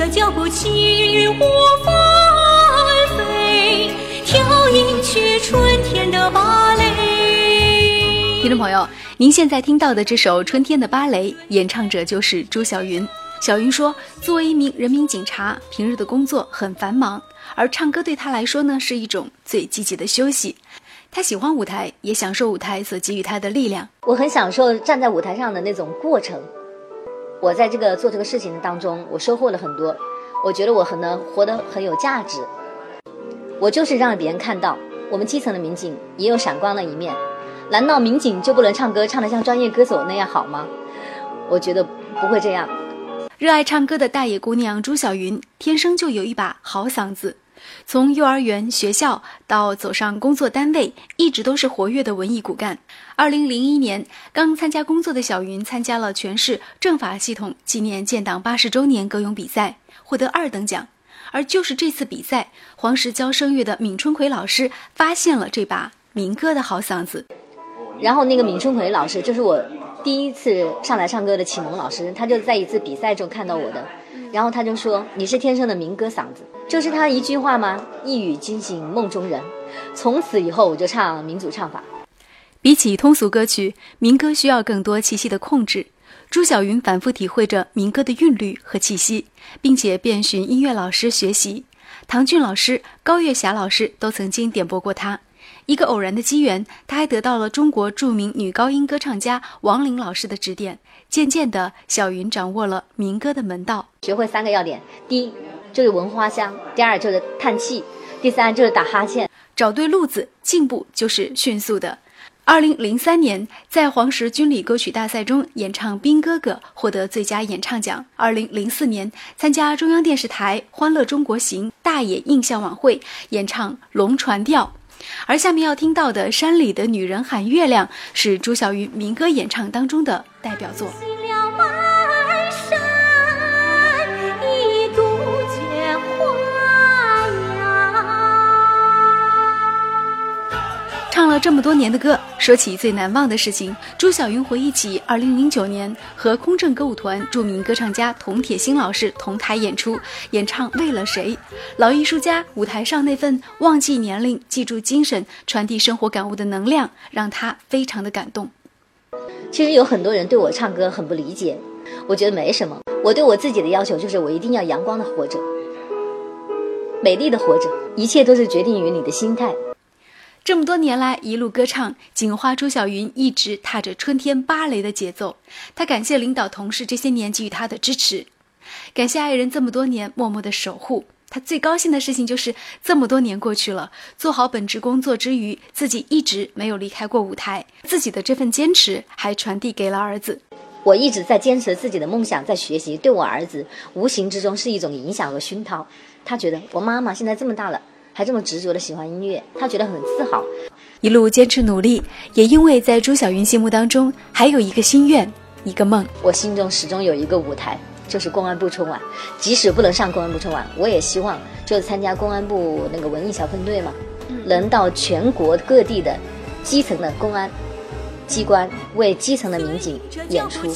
着脚步起舞翻飞，跳引去春天的芭蕾。听众朋友，您现在听到的这首《春天的芭蕾》，演唱者就是朱晓云。小云说：“作为一名人民警察，平日的工作很繁忙，而唱歌对他来说呢，是一种最积极的休息。他喜欢舞台，也享受舞台所给予他的力量。我很享受站在舞台上的那种过程。我在这个做这个事情的当中，我收获了很多。我觉得我很能活得很有价值。我就是让别人看到，我们基层的民警也有闪光的一面。难道民警就不能唱歌，唱得像专业歌手那样好吗？我觉得不会这样。”热爱唱歌的大野姑娘朱晓云，天生就有一把好嗓子。从幼儿园、学校到走上工作单位，一直都是活跃的文艺骨干。二零零一年，刚参加工作的小云参加了全市政法系统纪念建党八十周年歌咏比赛，获得二等奖。而就是这次比赛，黄石教声乐的闵春奎老师发现了这把民歌的好嗓子。然后那个闵春奎老师就是我。第一次上来唱歌的启蒙老师，他就在一次比赛中看到我的，然后他就说：“你是天生的民歌嗓子。”就是他一句话吗？一语惊醒梦中人。从此以后，我就唱民族唱法。比起通俗歌曲，民歌需要更多气息的控制。朱晓云反复体会着民歌的韵律和气息，并且遍寻音乐老师学习。唐骏老师、高月霞老师都曾经点拨过他。一个偶然的机缘，他还得到了中国著名女高音歌唱家王琳老师的指点。渐渐的，小云掌握了民歌的门道，学会三个要点：第一就是闻花香，第二就是叹气，第三就是打哈欠。找对路子，进步就是迅速的。二零零三年，在黄石军旅歌曲大赛中演唱《兵哥哥》，获得最佳演唱奖。二零零四年，参加中央电视台《欢乐中国行》大野印象晚会，演唱《龙船调》。而下面要听到的《山里的女人喊月亮》是朱晓云民歌演唱当中的代表作。这么多年的歌，说起最难忘的事情，朱晓云回忆起2009年和空政歌舞团著名歌唱家童铁心老师同台演出，演唱《为了谁》。老艺术家舞台上那份忘记年龄、记住精神、传递生活感悟的能量，让他非常的感动。其实有很多人对我唱歌很不理解，我觉得没什么。我对我自己的要求就是，我一定要阳光的活着，美丽的活着，一切都是决定于你的心态。这么多年来，一路歌唱，警花朱晓云一直踏着春天芭蕾的节奏。她感谢领导同事这些年给予她的支持，感谢爱人这么多年默默的守护。她最高兴的事情就是这么多年过去了，做好本职工作之余，自己一直没有离开过舞台，自己的这份坚持还传递给了儿子。我一直在坚持自己的梦想，在学习，对我儿子无形之中是一种影响和熏陶。他觉得我妈妈现在这么大了。还这么执着的喜欢音乐，他觉得很自豪。一路坚持努力，也因为在朱晓云心目当中还有一个心愿，一个梦。我心中始终有一个舞台，就是公安部春晚。即使不能上公安部春晚，我也希望就是参加公安部那个文艺小分队嘛，能到全国各地的基层的公安机关为基层的民警演出。